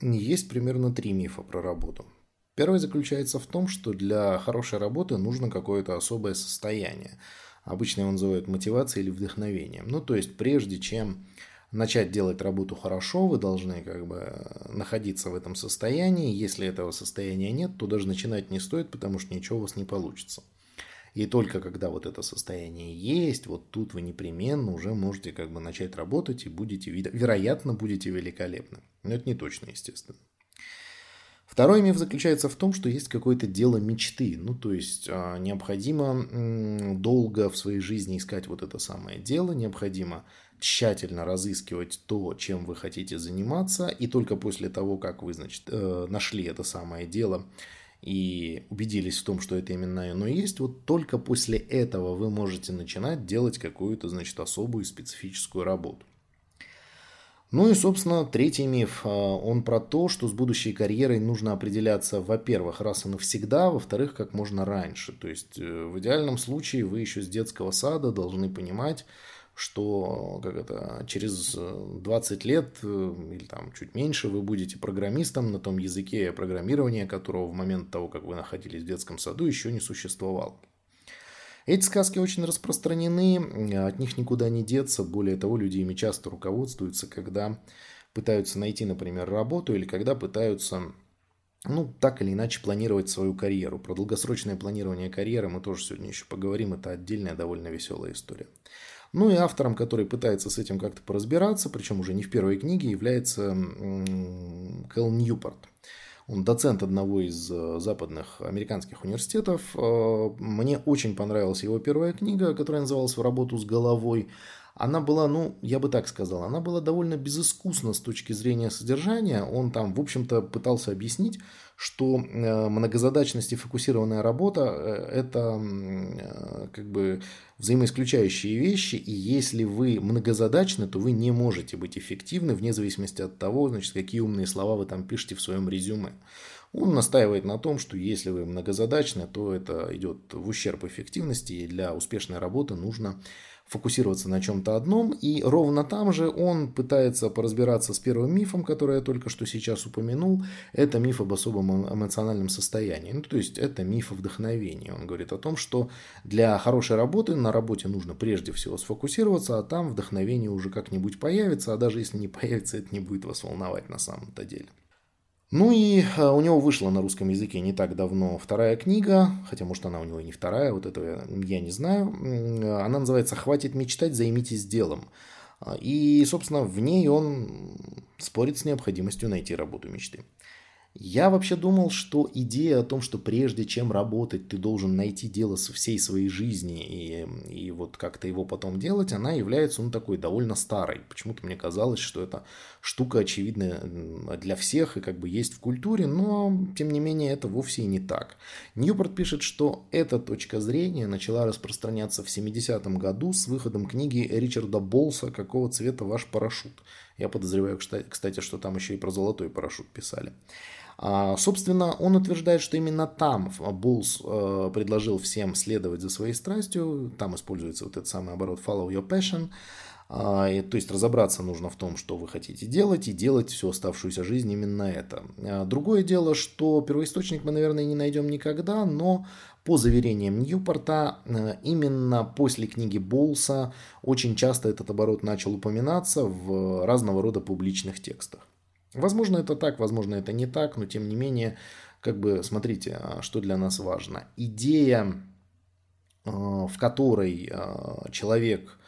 есть примерно три мифа про работу. Первый заключается в том, что для хорошей работы нужно какое-то особое состояние. Обычно его называют мотивацией или вдохновением. Ну, то есть, прежде чем начать делать работу хорошо, вы должны как бы находиться в этом состоянии. Если этого состояния нет, то даже начинать не стоит, потому что ничего у вас не получится. И только когда вот это состояние есть, вот тут вы непременно уже можете как бы начать работать и будете, вероятно, будете великолепны. Но это не точно, естественно. Второй миф заключается в том, что есть какое-то дело мечты. Ну, то есть, а, необходимо долго в своей жизни искать вот это самое дело, необходимо тщательно разыскивать то, чем вы хотите заниматься, и только после того, как вы, значит, э, нашли это самое дело и убедились в том, что это именно оно есть, вот только после этого вы можете начинать делать какую-то, значит, особую специфическую работу. Ну и, собственно, третий миф, а, он про то, что с будущей карьерой нужно определяться, во-первых, раз и навсегда, во-вторых, как можно раньше. То есть, э, в идеальном случае вы еще с детского сада должны понимать, что как это, через 20 лет э, или там чуть меньше вы будете программистом на том языке программирования, которого в момент того, как вы находились в детском саду, еще не существовал. Эти сказки очень распространены, от них никуда не деться. Более того, люди ими часто руководствуются, когда пытаются найти, например, работу или когда пытаются ну, так или иначе планировать свою карьеру. Про долгосрочное планирование карьеры мы тоже сегодня еще поговорим. Это отдельная довольно веселая история. Ну и автором, который пытается с этим как-то поразбираться, причем уже не в первой книге, является Кэл Ньюпорт. Он доцент одного из э, западных американских университетов. Э, мне очень понравилась его первая книга, которая называлась «В работу с головой». Она была, ну, я бы так сказал, она была довольно безыскусна с точки зрения содержания. Он там, в общем-то, пытался объяснить, что э, многозадачность и фокусированная работа – это как бы взаимоисключающие вещи, и если вы многозадачны, то вы не можете быть эффективны вне зависимости от того, значит, какие умные слова вы там пишете в своем резюме. Он настаивает на том, что если вы многозадачны, то это идет в ущерб эффективности, и для успешной работы нужно фокусироваться на чем-то одном. И ровно там же он пытается поразбираться с первым мифом, который я только что сейчас упомянул. Это миф об особом эмоциональном состоянии. Ну, то есть это миф о вдохновении. Он говорит о том, что для хорошей работы на работе нужно прежде всего сфокусироваться, а там вдохновение уже как-нибудь появится, а даже если не появится, это не будет вас волновать на самом-то деле. Ну и э, у него вышла на русском языке не так давно вторая книга, хотя может она у него и не вторая, вот этого я не знаю. Она называется «Хватит мечтать, займитесь делом». И, собственно, в ней он спорит с необходимостью найти работу мечты. Я вообще думал, что идея о том, что прежде чем работать, ты должен найти дело со всей своей жизни и, и вот как-то его потом делать, она является, ну, такой довольно старой. Почему-то мне казалось, что это штука очевидная для всех и как бы есть в культуре, но, тем не менее, это вовсе и не так. Ньюпорт пишет, что эта точка зрения начала распространяться в 70-м году с выходом книги Ричарда Болса «Какого цвета ваш парашют?». Я подозреваю, кстати, что там еще и про золотой парашют писали. А, собственно, он утверждает, что именно там Булс э, предложил всем следовать за своей страстью. Там используется вот этот самый оборот follow your passion. А, то есть разобраться нужно в том, что вы хотите делать, и делать всю оставшуюся жизнь именно это. А, другое дело, что первоисточник мы, наверное, не найдем никогда, но по заверениям Ньюпорта, э, именно после книги Болса очень часто этот оборот начал упоминаться в разного рода публичных текстах. Возможно, это так, возможно, это не так, но тем не менее, как бы, смотрите, а, что для нас важно. Идея, а, в которой а, человек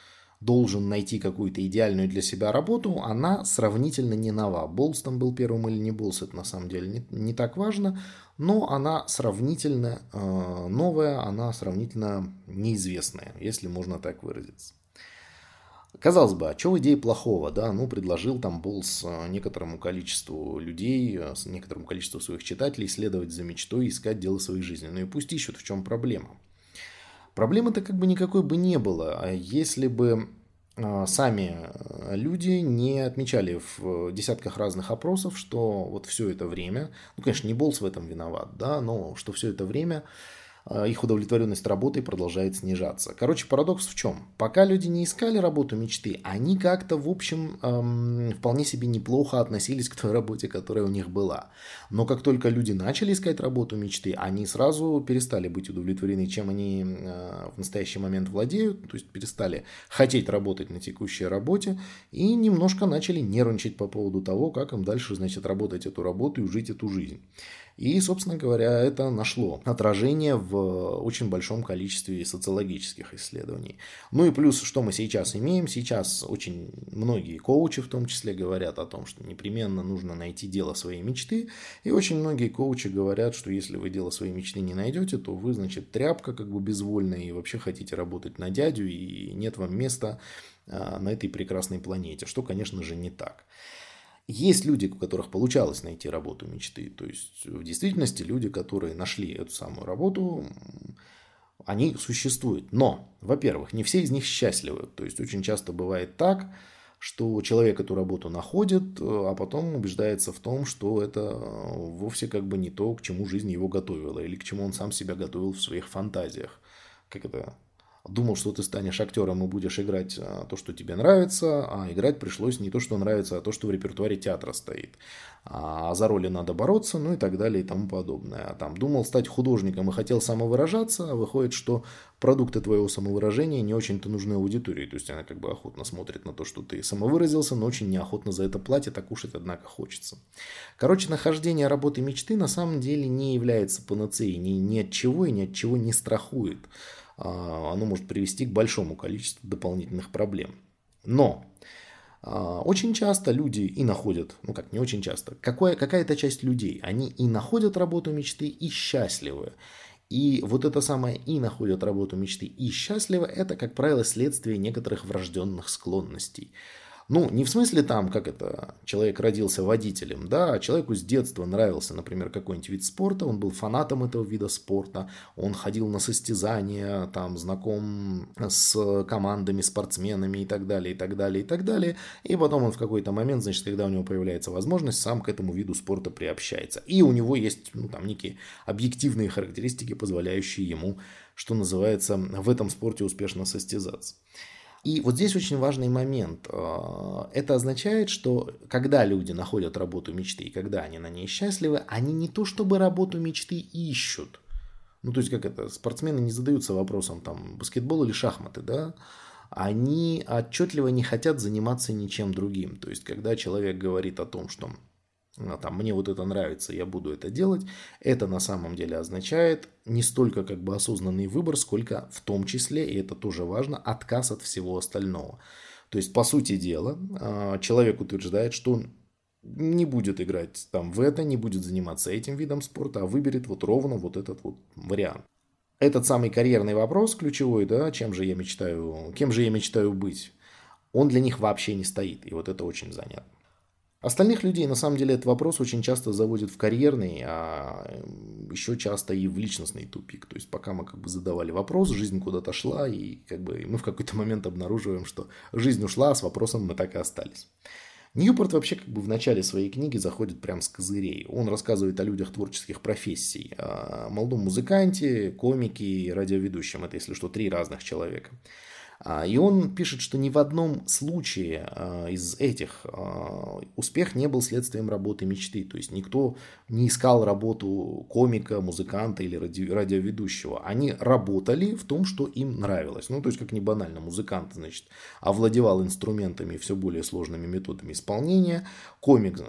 должен найти какую-то идеальную для себя работу, она сравнительно не нова. Болс там был первым или не Болс, это на самом деле не, не так важно, но она сравнительно э, новая, она сравнительно неизвестная, если можно так выразиться. Казалось бы, а что в идее плохого, да? Ну, предложил там Болс э, некоторому количеству людей, э, некоторому количеству своих читателей следовать за мечтой и искать дело своей жизни. Ну и пусть ищут, в чем проблема. Проблемы-то как бы никакой бы не было, а если бы э, сами люди не отмечали в десятках разных опросов, что вот все это время, ну, конечно, не Болс в этом виноват, да, но что все это время их удовлетворенность работой продолжает снижаться. Короче, парадокс в чем? Пока люди не искали работу мечты, они как-то, в общем, эм, вполне себе неплохо относились к той работе, которая у них была. Но как только люди начали искать работу мечты, они сразу перестали быть удовлетворены, чем они э, в настоящий момент владеют, то есть перестали хотеть работать на текущей работе и немножко начали нервничать по поводу того, как им дальше, значит, работать эту работу и жить эту жизнь. И, собственно говоря, это нашло отражение в очень большом количестве социологических исследований. Ну и плюс, что мы сейчас имеем? Сейчас очень многие коучи в том числе говорят о том, что непременно нужно найти дело своей мечты. И очень многие коучи говорят, что если вы дело своей мечты не найдете, то вы, значит, тряпка как бы безвольная и вообще хотите работать на дядю, и нет вам места а, на этой прекрасной планете, что, конечно же, не так. Есть люди, у которых получалось найти работу мечты. То есть, в действительности, люди, которые нашли эту самую работу, они существуют. Но, во-первых, не все из них счастливы. То есть, очень часто бывает так, что человек эту работу находит, а потом убеждается в том, что это вовсе как бы не то, к чему жизнь его готовила, или к чему он сам себя готовил в своих фантазиях. Как это думал, что ты станешь актером и будешь играть а, то, что тебе нравится, а играть пришлось не то, что нравится, а то, что в репертуаре театра стоит. А за роли надо бороться, ну и так далее и тому подобное. А там думал стать художником и хотел самовыражаться, а выходит, что продукты твоего самовыражения не очень-то нужны аудитории. То есть она как бы охотно смотрит на то, что ты самовыразился, но очень неохотно за это платит, а кушать, однако, хочется. Короче, нахождение работы мечты на самом деле не является панацеей ни, ни от чего и ни от чего не страхует. А, оно может привести к большому количеству дополнительных проблем. Но а, очень часто люди и находят, ну как не очень часто, какое, какая-то часть людей, они и находят работу мечты, и счастливы. И вот это самое «и находят работу мечты» и счастливы – это, как правило, следствие некоторых врожденных склонностей. Ну, не в смысле там, как это, человек родился водителем, да, а человеку с детства нравился, например, какой-нибудь вид спорта, он был фанатом этого вида спорта, он ходил на состязания, там, знаком с командами, спортсменами и так далее, и так далее, и так далее. И потом он в какой-то момент, значит, когда у него появляется возможность, сам к этому виду спорта приобщается. И у него есть, ну, там, некие объективные характеристики, позволяющие ему, что называется, в этом спорте успешно состязаться. И вот здесь очень важный момент. А, это означает, что когда люди находят работу мечты и когда они на ней счастливы, они не то чтобы работу мечты ищут. Ну, то есть, как это, спортсмены не задаются вопросом, там, баскетбол или шахматы, да? Они отчетливо не хотят заниматься ничем другим. То есть, когда человек говорит о том, что там, мне вот это нравится, я буду это делать, это на самом деле означает не столько как бы осознанный выбор, сколько в том числе, и это тоже важно, отказ от всего остального. То есть, по сути дела, а, человек утверждает, что он не будет играть там в это, не будет заниматься этим видом спорта, а выберет вот ровно вот этот вот вариант. Этот самый карьерный вопрос ключевой, да, чем же я мечтаю, кем же я мечтаю быть, он для них вообще не стоит, и вот это очень занятно. Остальных людей, на самом деле, этот вопрос очень часто заводит в карьерный, а еще часто и в личностный тупик. То есть, пока мы как бы задавали вопрос, жизнь куда-то шла, и как бы мы в какой-то момент обнаруживаем, что жизнь ушла, а с вопросом мы так и остались. Ньюпорт вообще как бы в начале своей книги заходит прям с козырей. Он рассказывает о людях творческих профессий, о молодом музыканте, комике и радиоведущем. Это, если что, три разных человека. А, и он пишет, что ни в одном случае а, из этих а, успех не был следствием работы мечты. То есть никто не искал работу комика, музыканта или ради, радиоведущего. Они работали в том, что им нравилось. Ну, то есть, как не банально, музыкант, значит, овладевал инструментами все более сложными методами исполнения. Комик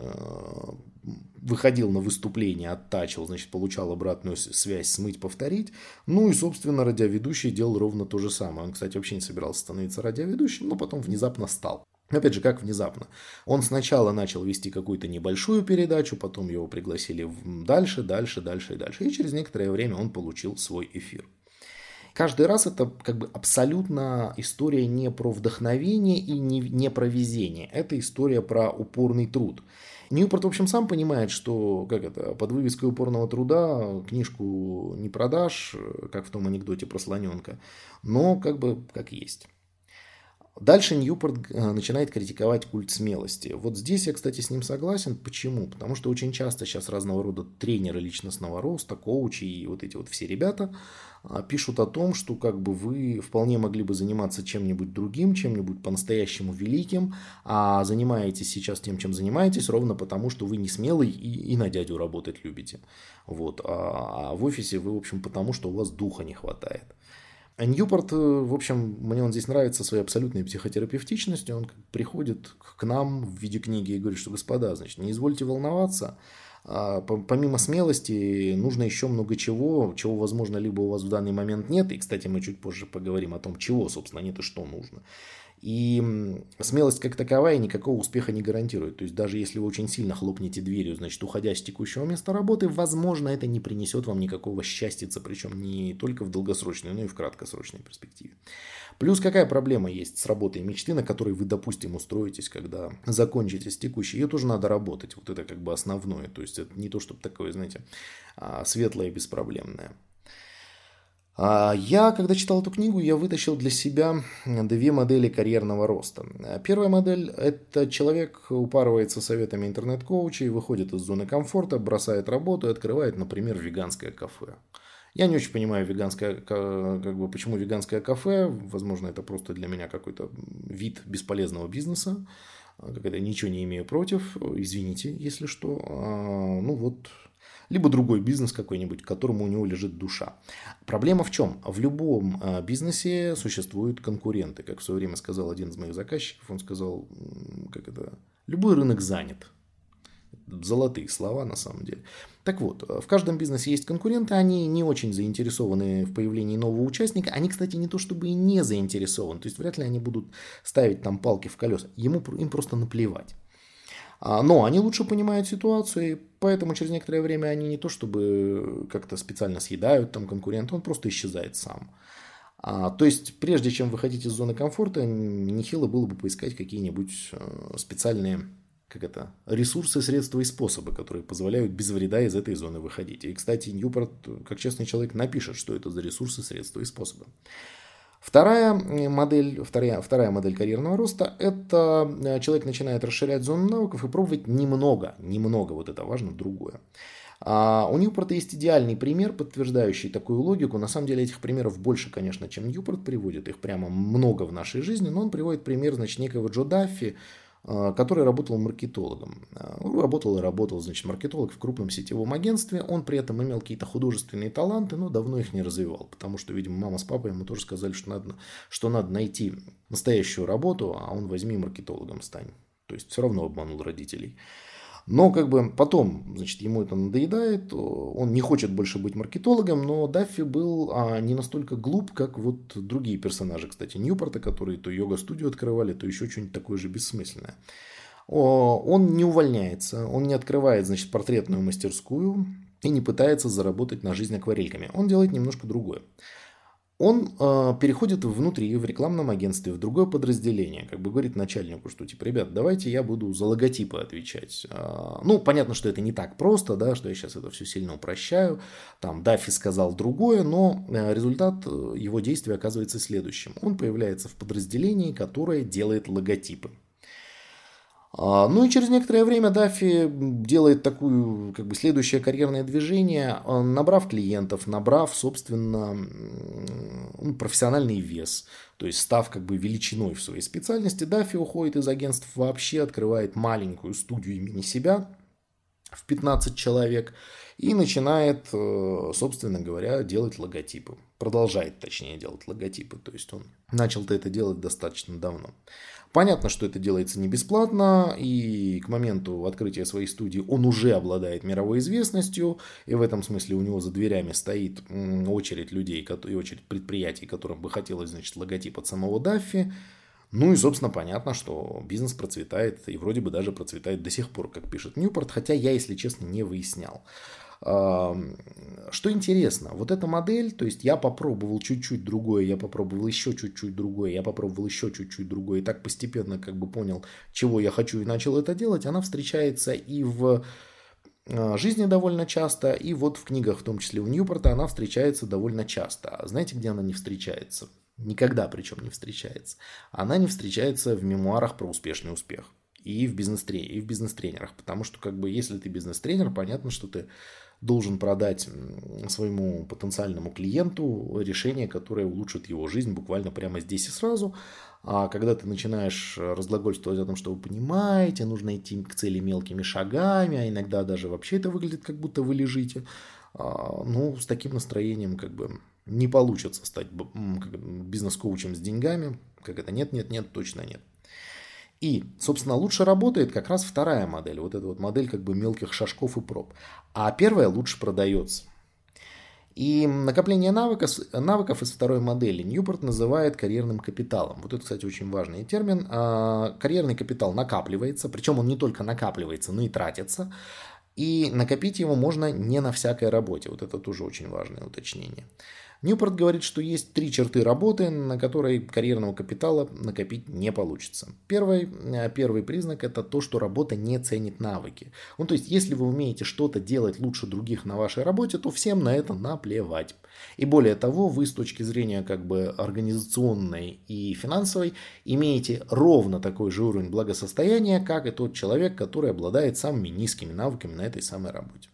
выходил на выступление, оттачивал, значит, получал обратную связь, смыть, повторить. Ну и, собственно, радиоведущий делал ровно то же самое. Он, кстати, вообще не собирался становиться радиоведущим, но потом внезапно стал. Опять же, как внезапно. Он сначала начал вести какую-то небольшую передачу, потом его пригласили дальше, дальше, дальше и дальше. И через некоторое время он получил свой эфир. Каждый раз это как бы абсолютно история не про вдохновение и не, не про везение. Это история про упорный труд. Ньюпорт, в общем, сам понимает, что как это, под вывеской упорного труда книжку не продашь, как в том анекдоте про слоненка, но как бы как есть. Дальше Ньюпорт э, начинает критиковать культ смелости. Вот здесь я, кстати, с ним согласен. Почему? Потому что очень часто сейчас разного рода тренеры личностного роста, коучи и вот эти вот все ребята а, пишут о том, что как бы вы вполне могли бы заниматься чем-нибудь другим, чем-нибудь по-настоящему великим, а занимаетесь сейчас тем, чем занимаетесь, ровно потому, что вы не смелый и, и на дядю работать любите. Вот. А, а в офисе вы, в общем, потому, что у вас духа не хватает. А Ньюпорт, э, в общем, мне он здесь нравится своей абсолютной психотерапевтичностью. Он приходит к нам в виде книги и говорит, что, господа, значит, не извольте волноваться, а, помимо смелости нужно еще много чего, чего, возможно, либо у вас в данный момент нет. И, кстати, мы чуть позже поговорим о том, чего, собственно, нет и что нужно. И смелость как таковая никакого успеха не гарантирует. То есть даже если вы очень сильно хлопнете дверью, значит, уходя с текущего места работы, возможно, это не принесет вам никакого счастья, причем не только в долгосрочной, но и в краткосрочной перспективе. Плюс какая проблема есть с работой мечты, на которой вы, допустим, устроитесь, когда закончите с текущей. Ее тоже надо работать. Вот это как бы основное. То есть это не то, чтобы такое, знаете, а, светлое и беспроблемное. А, я, когда читал эту книгу, я вытащил для себя две модели карьерного роста. Первая модель – это человек упарывается советами интернет-коучей, выходит из зоны комфорта, бросает работу и открывает, например, веганское кафе. Я не очень понимаю веганское, как бы, почему веганское кафе. Возможно, это просто для меня какой-то вид бесполезного бизнеса. Когда ничего не имею против. Извините, если что. А, ну вот, либо другой бизнес какой-нибудь, к которому у него лежит душа. Проблема в чем? В любом а, бизнесе существуют конкуренты. Как в свое время сказал один из моих заказчиков, он сказал, как это, любой рынок занят. Золотые слова на самом деле. Так вот, в каждом бизнесе есть конкуренты, они не очень заинтересованы в появлении нового участника. Они, кстати, не то чтобы и не заинтересованы, то есть вряд ли они будут ставить там палки в колеса. Ему, им просто наплевать. А, но они лучше понимают ситуацию, и поэтому через некоторое время они не то чтобы как-то специально съедают там конкурента, он просто исчезает сам. А, то есть, прежде чем выходить из зоны комфорта, нехило было бы поискать какие-нибудь э, специальные как это, ресурсы, средства и способы, которые позволяют без вреда из этой зоны выходить. И, кстати, Ньюпорт, как честный человек, напишет, что это за ресурсы, средства и способы. Вторая модель, вторая, вторая модель карьерного роста – это э, человек начинает расширять зону навыков и пробовать немного, немного, вот это важно, другое. А у Ньюпорта есть идеальный пример, подтверждающий такую логику. На самом деле этих примеров больше, конечно, чем Ньюпорт приводит. Их прямо много в нашей жизни. Но он приводит пример, значит, некого Джо Даффи, который работал маркетологом. А, работал и работал, значит, маркетолог в крупном сетевом агентстве. Он при этом имел какие-то художественные таланты, но давно их не развивал, потому что, видимо, мама с папой ему тоже сказали, что надо, что надо найти настоящую работу, а он возьми маркетологом стань. То есть все равно обманул родителей. Но как бы потом, значит, ему это надоедает, он не хочет больше быть маркетологом, но Даффи был а, не настолько глуп, как вот другие персонажи, кстати, Ньюпорта, которые то йога-студию открывали, то еще что-нибудь такое же бессмысленное. Он не увольняется, он не открывает, значит, портретную мастерскую и не пытается заработать на жизнь акварельками. Он делает немножко другое он э, переходит внутри, в рекламном агентстве, в другое подразделение, как бы говорит начальнику, что типа, ребят, давайте я буду за логотипы отвечать. Э, ну, понятно, что это не так просто, да, что я сейчас это все сильно упрощаю. Там Даффи сказал другое, но э, результат э, его действия оказывается следующим. Он появляется в подразделении, которое делает логотипы. А, ну и через некоторое время Даффи делает такую, как бы, следующее карьерное движение, а, набрав клиентов, набрав, собственно, ну, профессиональный вес, то есть став как бы величиной в своей специальности, Даффи уходит из агентств вообще, открывает маленькую студию имени себя в 15 человек и начинает, э, собственно говоря, делать логотипы. Продолжает, точнее, делать логотипы. То есть он начал-то это делать достаточно давно. Понятно, что это делается не бесплатно, и к моменту открытия своей студии он уже обладает мировой известностью, и в этом смысле у него за дверями стоит очередь людей и очередь предприятий, которым бы хотелось, значит, логотип от самого Даффи. Ну и, собственно, понятно, что бизнес процветает, и вроде бы даже процветает до сих пор, как пишет Ньюпорт, хотя я, если честно, не выяснял. Что интересно, вот эта модель, то есть я попробовал чуть-чуть другое, я попробовал еще чуть-чуть другое, я попробовал еще чуть-чуть другое, и так постепенно как бы понял, чего я хочу и начал это делать, она встречается и в а, жизни довольно часто, и вот в книгах, в том числе у Ньюпорта, она встречается довольно часто. А знаете, где она не встречается? Никогда причем не встречается. Она не встречается в мемуарах про успешный успех. И в бизнес-тренерах, и в бизнес-тренерах. Потому что, как бы, если ты бизнес-тренер, понятно, что ты должен продать своему потенциальному клиенту решение, которое улучшит его жизнь буквально прямо здесь и сразу. А когда ты начинаешь разглагольствовать о том, что вы понимаете, нужно идти к цели мелкими шагами, а иногда даже вообще это выглядит, как будто вы лежите, а, ну, с таким настроением как бы не получится стать бизнес-коучем с деньгами. Как это? Нет, нет, нет, точно нет. И, собственно, лучше работает как раз вторая модель. Вот эта вот модель как бы мелких шажков и проб. А первая лучше продается. И накопление навыков, навыков из второй модели Ньюпорт называет карьерным капиталом. Вот это, кстати, очень важный термин. А, карьерный капитал накапливается, причем он не только накапливается, но и тратится. И накопить его можно не на всякой работе. Вот это тоже очень важное уточнение. Ньюпорт говорит, что есть три черты работы, на которые карьерного капитала накопить не получится. Первый, э, первый признак – это то, что работа не ценит навыки. Ну, то есть, если вы умеете что-то делать лучше других на вашей работе, то всем на это наплевать. И более того, вы с точки зрения как бы организационной и финансовой имеете ровно такой же уровень благосостояния, как и тот человек, который обладает самыми низкими навыками на этой самой работе.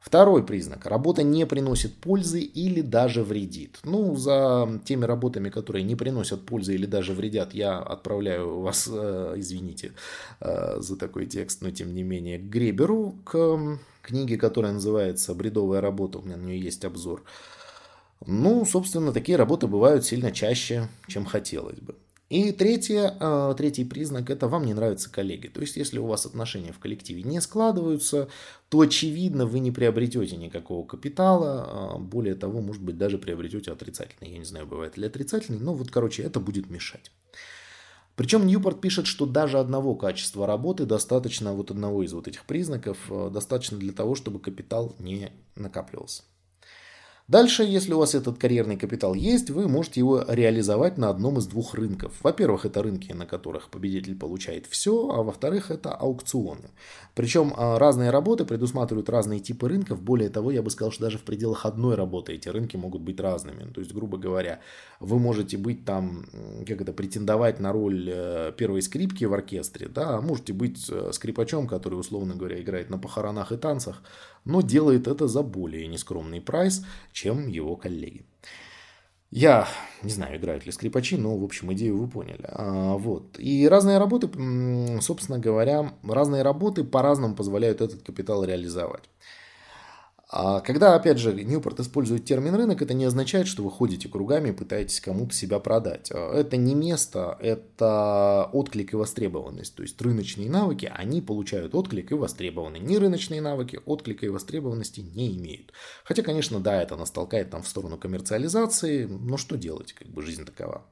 Второй признак. Работа не приносит пользы или даже вредит. Ну, за теми работами, которые не приносят пользы или даже вредят, я отправляю вас, э, извините э, за такой текст, но тем не менее, к Греберу, к книге, которая называется «Бредовая работа», у меня на нее есть обзор. Ну, собственно, такие работы бывают сильно чаще, чем хотелось бы. И третье, а, третий признак – это вам не нравятся коллеги. То есть, если у вас отношения в коллективе не складываются, то, очевидно, вы не приобретете никакого капитала. А, более того, может быть, даже приобретете отрицательный. Я не знаю, бывает ли отрицательный, но вот, короче, это будет мешать. Причем Ньюпорт пишет, что даже одного качества работы достаточно, вот одного из вот этих признаков, а, достаточно для того, чтобы капитал не накапливался. Дальше, если у вас этот карьерный капитал есть, вы можете его реализовать на одном из двух рынков. Во-первых, это рынки, на которых победитель получает все, а во-вторых, это аукционы. Причем а, разные работы предусматривают разные типы рынков. Более того, я бы сказал, что даже в пределах одной работы эти рынки могут быть разными. То есть, грубо говоря, вы можете быть там, как это, претендовать на роль э, первой скрипки в оркестре, да, а можете быть э, скрипачом, который, условно говоря, играет на похоронах и танцах, но делает это за более нескромный прайс, чем его коллеги. Я не знаю, играют ли скрипачи, но, в общем, идею вы поняли. А, вот. И разные работы, собственно говоря, разные работы по-разному позволяют этот капитал реализовать. А когда, опять же, Ньюпорт использует термин рынок, это не означает, что вы ходите кругами и пытаетесь кому-то себя продать. А, это не место, это отклик и востребованность. То есть рыночные навыки, они получают отклик и востребованы. Не рыночные навыки отклика и востребованности не имеют. Хотя, конечно, да, это нас толкает там в сторону коммерциализации, но что делать, как бы жизнь такова.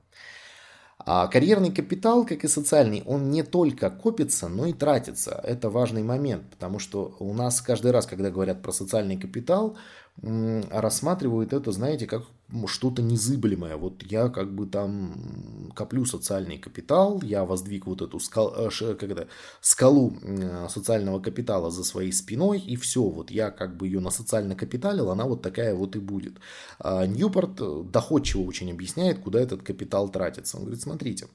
А карьерный капитал, как и социальный, он не только копится, но и тратится. Это важный момент, потому что у нас каждый раз, когда говорят про социальный капитал, рассматривают это, знаете, как что-то незыблемое. Вот я как бы там коплю социальный капитал, я воздвиг вот эту скал, э, как это, скалу социального капитала за своей спиной, и все, вот я как бы ее на социально капиталил, она вот такая вот и будет. А Ньюпорт э, доходчиво очень объясняет, куда этот капитал тратится. Он говорит, смотрите,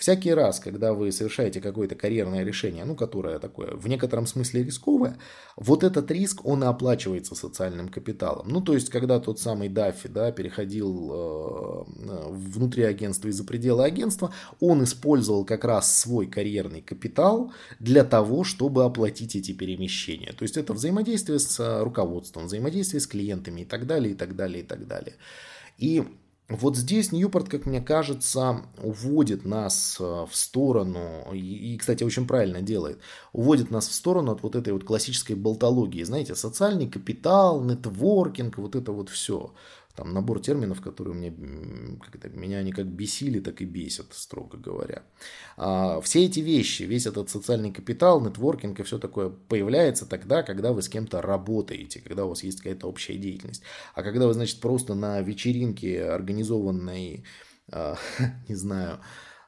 Всякий раз, когда вы совершаете какое-то карьерное решение, ну, которое такое в некотором смысле рисковое, вот этот риск, он и оплачивается социальным капиталом. Ну, то есть, когда тот самый Даффи, да, переходил э, внутри агентства и за пределы агентства, он использовал как раз свой карьерный капитал для того, чтобы оплатить эти перемещения. То есть, это взаимодействие с э, руководством, взаимодействие с клиентами и так далее, и так далее, и так далее. И вот здесь Ньюпорт, как мне кажется, уводит нас э, в сторону, и, кстати, очень правильно делает, уводит нас в сторону от вот этой вот классической болтологии. Знаете, социальный капитал, нетворкинг, вот это вот все там набор терминов, которые мне, меня они как бесили, так и бесят, строго говоря. А, все эти вещи, весь этот социальный капитал, нетворкинг и все такое появляется тогда, когда вы с кем-то работаете, когда у вас есть какая-то общая деятельность. А когда вы, значит, просто на вечеринке, организованной, а, не знаю,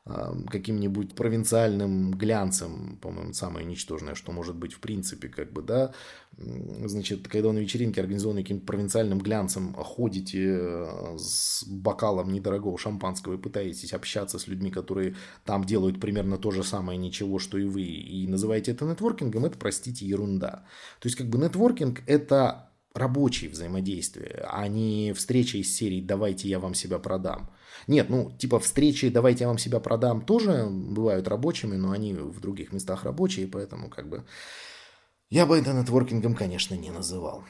каким-нибудь провинциальным глянцем, по-моему, самое ничтожное, что может быть в принципе, как бы, да, значит, когда на вечеринке, организованной каким-то провинциальным глянцем, ходите э, с бокалом недорогого шампанского и пытаетесь общаться с людьми, которые там делают примерно то же самое, ничего, что и вы, и называете это нетворкингом, это, простите, ерунда. То есть, как бы, нетворкинг – это рабочие взаимодействия, а не встреча из серии «давайте я вам себя продам». Нет, ну, типа встречи «давайте я вам себя продам» тоже бывают рабочими, но они в других местах рабочие, поэтому как бы я бы это нетворкингом, конечно, не называл.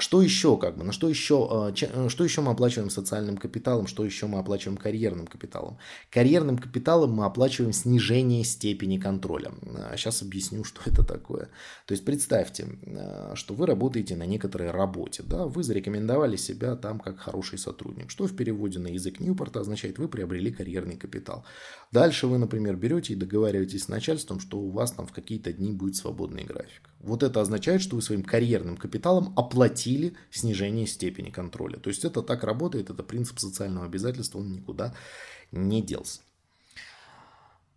Что еще, как бы, на что еще, а, э, что еще мы оплачиваем социальным капиталом, что еще мы оплачиваем карьерным капиталом? Карьерным капиталом мы оплачиваем снижение степени контроля. Сейчас а, объясню, что это такое. То есть представьте, а, что вы работаете на некоторой работе, да, вы зарекомендовали себя там как хороший сотрудник, что в переводе на язык Ньюпорта означает, вы приобрели карьерный капитал. Дальше вы, например, берете и договариваетесь с начальством, что у вас там в какие-то дни будет свободный график. Вот это означает, что вы своим карьерным капиталом оплатили снижение степени контроля. То есть это так работает, это принцип социального обязательства, он никуда не делся.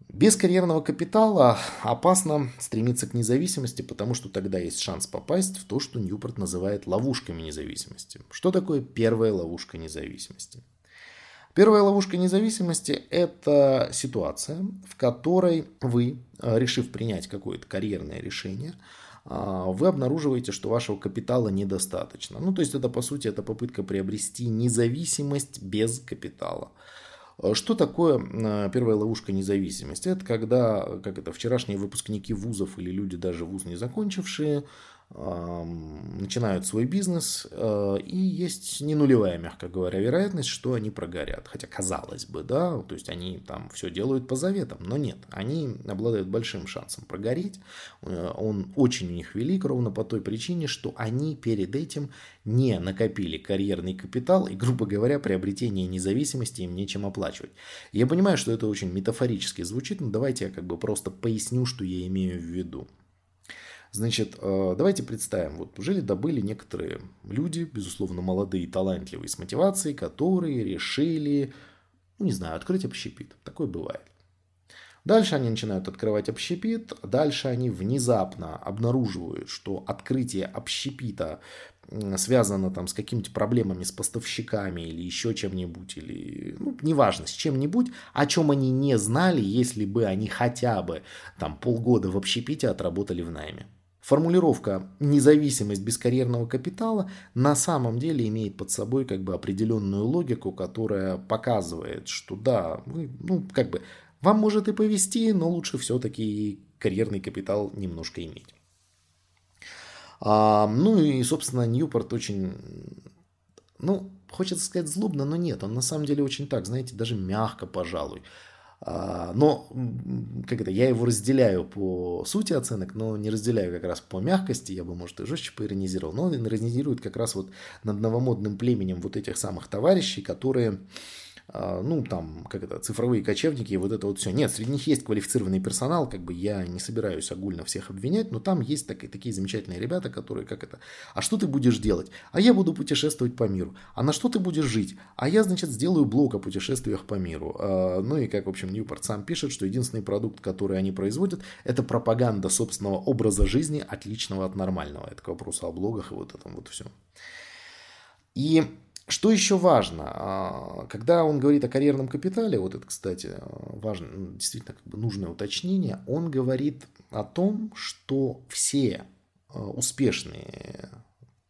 Без карьерного капитала опасно стремиться к независимости, потому что тогда есть шанс попасть в то, что Ньюпорт называет ловушками независимости. Что такое первая ловушка независимости? Первая ловушка независимости – это ситуация, в которой вы, решив принять какое-то карьерное решение, а, вы обнаруживаете, что вашего капитала недостаточно. Ну, то есть это, по сути, это попытка приобрести независимость без капитала. А, что такое первая ловушка независимости? Это когда, как это, вчерашние выпускники вузов или люди даже вуз не закончившие, начинают свой бизнес, э, и есть не нулевая, мягко говоря, вероятность, что они прогорят. Хотя, казалось бы, да, то есть они там все делают по заветам, но нет, они обладают большим шансом прогореть. Э, он очень у них велик ровно по той причине, что они перед этим не накопили карьерный капитал, и, грубо говоря, приобретение независимости им нечем оплачивать. Я понимаю, что это очень метафорически звучит, но давайте я как бы просто поясню, что я имею в виду. Значит, э, давайте представим, вот жили-добыли некоторые люди, безусловно, молодые, талантливые, с мотивацией, которые решили, ну, не знаю, открыть общепит. Такое бывает. Дальше они начинают открывать общепит, дальше они внезапно обнаруживают, что открытие общепита связано там с какими-то проблемами с поставщиками или еще чем-нибудь, или, ну, неважно, с чем-нибудь, о чем они не знали, если бы они хотя бы там полгода в общепите отработали в найме. Формулировка «независимость без карьерного капитала» на самом деле имеет под собой как бы определенную логику, которая показывает, что да, вы, ну, как бы, вам может и повести, но лучше все-таки карьерный капитал немножко иметь. А, ну и, собственно, Ньюпорт очень, ну, хочется сказать злобно, но нет, он на самом деле очень так, знаете, даже мягко, пожалуй. А, но как это, я его разделяю по сути оценок, но не разделяю как раз по мягкости, я бы, может, и жестче поиронизировал, но он иронизирует как раз вот над новомодным племенем вот этих самых товарищей, которые ну, там, как это, цифровые кочевники и вот это вот все. Нет, среди них есть квалифицированный персонал, как бы я не собираюсь огульно всех обвинять, но там есть так, такие замечательные ребята, которые, как это, а что ты будешь делать? А я буду путешествовать по миру. А на что ты будешь жить? А я, значит, сделаю блог о путешествиях по миру. А, ну и как, в общем, Ньюпорт сам пишет, что единственный продукт, который они производят, это пропаганда собственного образа жизни, отличного от нормального. Это к вопросу о блогах и вот этом вот все. И что еще важно? А, когда он говорит о карьерном капитале, вот это, кстати, важно, действительно как бы нужное уточнение, он говорит о том, что все а, успешные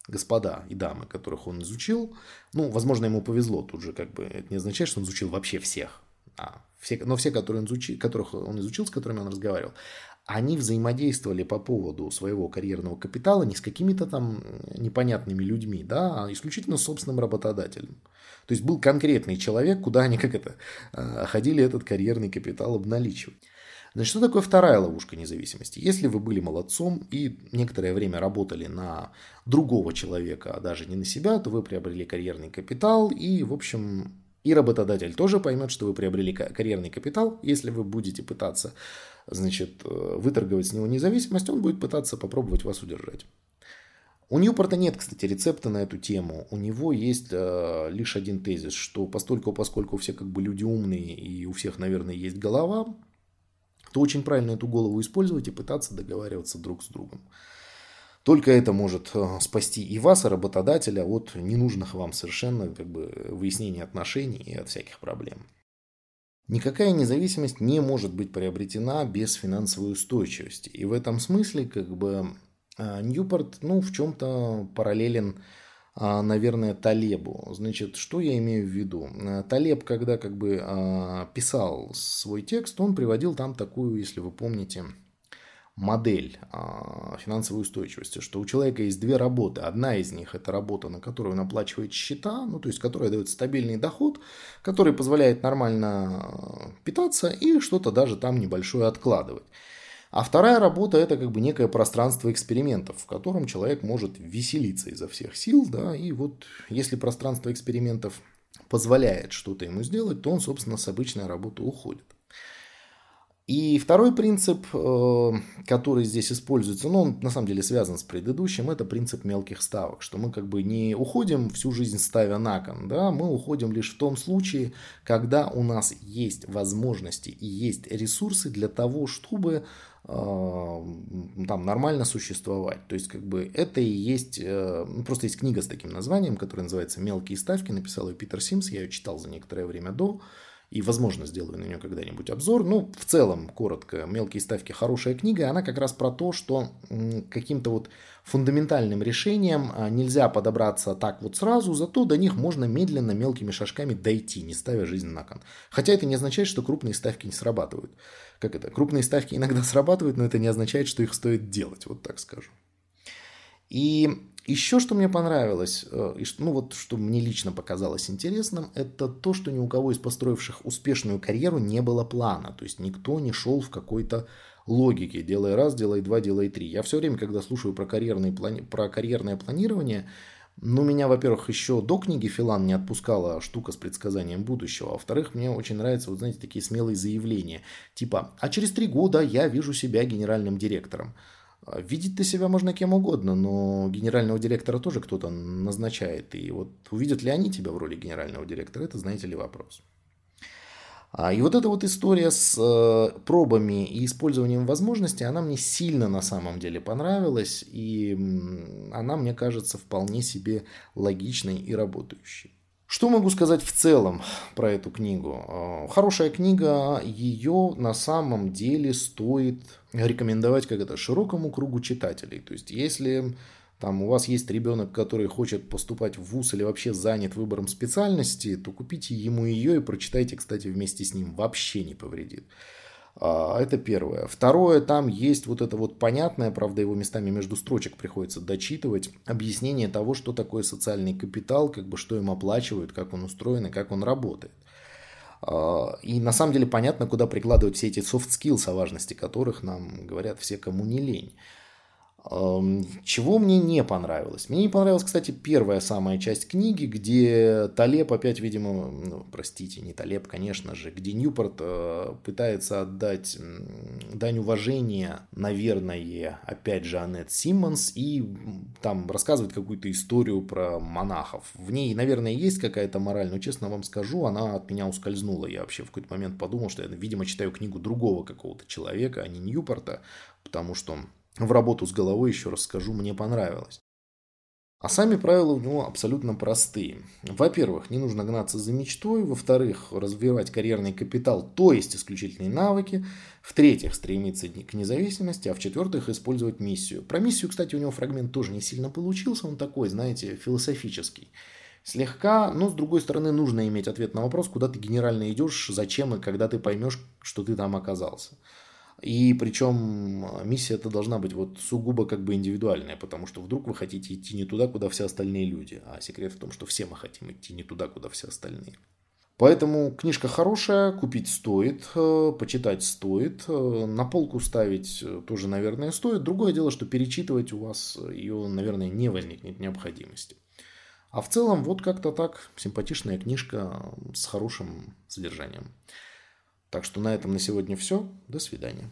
господа и дамы, которых он изучил, ну, возможно, ему повезло, тут же как бы это не означает, что он изучил вообще всех, а, все, но все, которые он изучил, которых он изучил, с которыми он разговаривал, они взаимодействовали по поводу своего карьерного капитала не с какими-то там непонятными людьми, да, а исключительно с собственным работодателем. То есть был конкретный человек, куда они как это э, ходили этот карьерный капитал обналичивать. Значит, что такое вторая ловушка независимости? Если вы были молодцом и некоторое время работали на другого человека, а даже не на себя, то вы приобрели карьерный капитал и, в общем, и работодатель тоже поймет, что вы приобрели карьерный капитал, если вы будете пытаться значит, э, выторговать с него независимость, он будет пытаться попробовать вас удержать. У Ньюпорта нет, кстати, рецепта на эту тему. У него есть э, лишь один тезис, что постольку, поскольку все как бы люди умные и у всех, наверное, есть голова, то очень правильно эту голову использовать и пытаться договариваться друг с другом. Только это может э, спасти и вас, и работодателя от ненужных вам совершенно как бы, выяснений отношений и от всяких проблем. Никакая независимость не может быть приобретена без финансовой устойчивости. И в этом смысле как бы а, Ньюпорт, ну, в чем-то параллелен, а, наверное, Талебу. Значит, что я имею в виду? А, Талеб, когда как бы писал свой текст, он приводил там такую, если вы помните, модель финансовой устойчивости, что у человека есть две работы. Одна из них – это работа, на которую он оплачивает счета, ну, то есть, которая дает стабильный доход, который позволяет нормально питаться и что-то даже там небольшое откладывать. А вторая работа – это как бы некое пространство экспериментов, в котором человек может веселиться изо всех сил. Да, и вот если пространство экспериментов позволяет что-то ему сделать, то он, собственно, с обычной работы уходит. И второй принцип, э, который здесь используется, ну, он на самом деле связан с предыдущим, это принцип мелких ставок, что мы как бы не уходим всю жизнь ставя на кон, да, мы уходим лишь в том случае, когда у нас есть возможности и есть ресурсы для того, чтобы э, там нормально существовать. То есть, как бы это и есть, э, ну, просто есть книга с таким названием, которая называется «Мелкие ставки», написал ее Питер Симс, я ее читал за некоторое время до, и, возможно, сделаю на нее когда-нибудь обзор. Ну, в целом, коротко, «Мелкие ставки» хорошая книга, она как раз про то, что каким-то вот фундаментальным решением а, нельзя подобраться так вот сразу, зато до них можно медленно, мелкими шажками дойти, не ставя жизнь на кон. Хотя это не означает, что крупные ставки не срабатывают. Как это? Крупные ставки иногда срабатывают, но это не означает, что их стоит делать, вот так скажу. И еще что мне понравилось, э, и что, ну вот что мне лично показалось интересным, это то, что ни у кого из построивших успешную карьеру не было плана. То есть никто не шел в какой-то логике. Делай раз, делай два, делай три. Я все время, когда слушаю про, карьерные плани... про карьерное планирование, ну, меня, во-первых, еще до книги Филан не отпускала штука с предсказанием будущего. А во-вторых, мне очень нравятся, вот знаете, такие смелые заявления. Типа, а через три года я вижу себя генеральным директором. А видеть-то себя можно кем угодно, но генерального директора тоже кто-то назначает. И вот увидят ли они тебя в роли генерального директора, это, знаете ли, вопрос. А, и вот эта вот история с э, пробами и использованием возможностей, она мне сильно на самом деле понравилась, и она, мне кажется, вполне себе логичной и работающей. Что могу сказать в целом про эту книгу? Э, хорошая книга, ее на самом деле стоит рекомендовать как это широкому кругу читателей. То есть, если там у вас есть ребенок, который хочет поступать в ВУЗ или вообще занят выбором специальности, то купите ему ее и прочитайте, кстати, вместе с ним. Вообще не повредит. А, это первое. Второе, там есть вот это вот понятное, правда, его местами между строчек приходится дочитывать, объяснение того, что такое социальный капитал, как бы что им оплачивают, как он устроен и как он работает. А, и на самом деле понятно, куда прикладывать все эти soft skills, о важности которых нам говорят все, кому не лень. Чего мне не понравилось? Мне не понравилась, кстати, первая самая часть книги, где Талеб опять, видимо, ну, простите, не Талеб, конечно же, где Ньюпорт э, пытается отдать дань уважения, наверное, опять же, Аннет Симмонс, и там рассказывает какую-то историю про монахов. В ней, наверное, есть какая-то мораль, но, честно вам скажу, она от меня ускользнула. Я вообще в какой-то момент подумал, что я, видимо, читаю книгу другого какого-то человека, а не Ньюпорта, потому что в работу с головой, еще раз скажу, мне понравилось. А сами правила у него абсолютно простые. Во-первых, не нужно гнаться за мечтой. Во-вторых, развивать карьерный капитал, то есть исключительные навыки. В-третьих, стремиться к независимости. А в-четвертых, использовать миссию. Про миссию, кстати, у него фрагмент тоже не сильно получился. Он такой, знаете, философический. Слегка, но с другой стороны, нужно иметь ответ на вопрос, куда ты генерально идешь, зачем и когда ты поймешь, что ты там оказался. И причем а, миссия это должна быть вот сугубо как бы индивидуальная, потому что вдруг вы хотите идти не туда, куда все остальные люди. А секрет в том, что все мы хотим идти не туда, куда все остальные. Поэтому книжка хорошая, купить стоит, э, почитать стоит, э, на полку ставить э, тоже, наверное, стоит. Другое дело, что перечитывать у вас ее, наверное, не возникнет необходимости. А в целом, вот как-то так, симпатичная книжка с хорошим содержанием. Так что на этом на сегодня все. До свидания.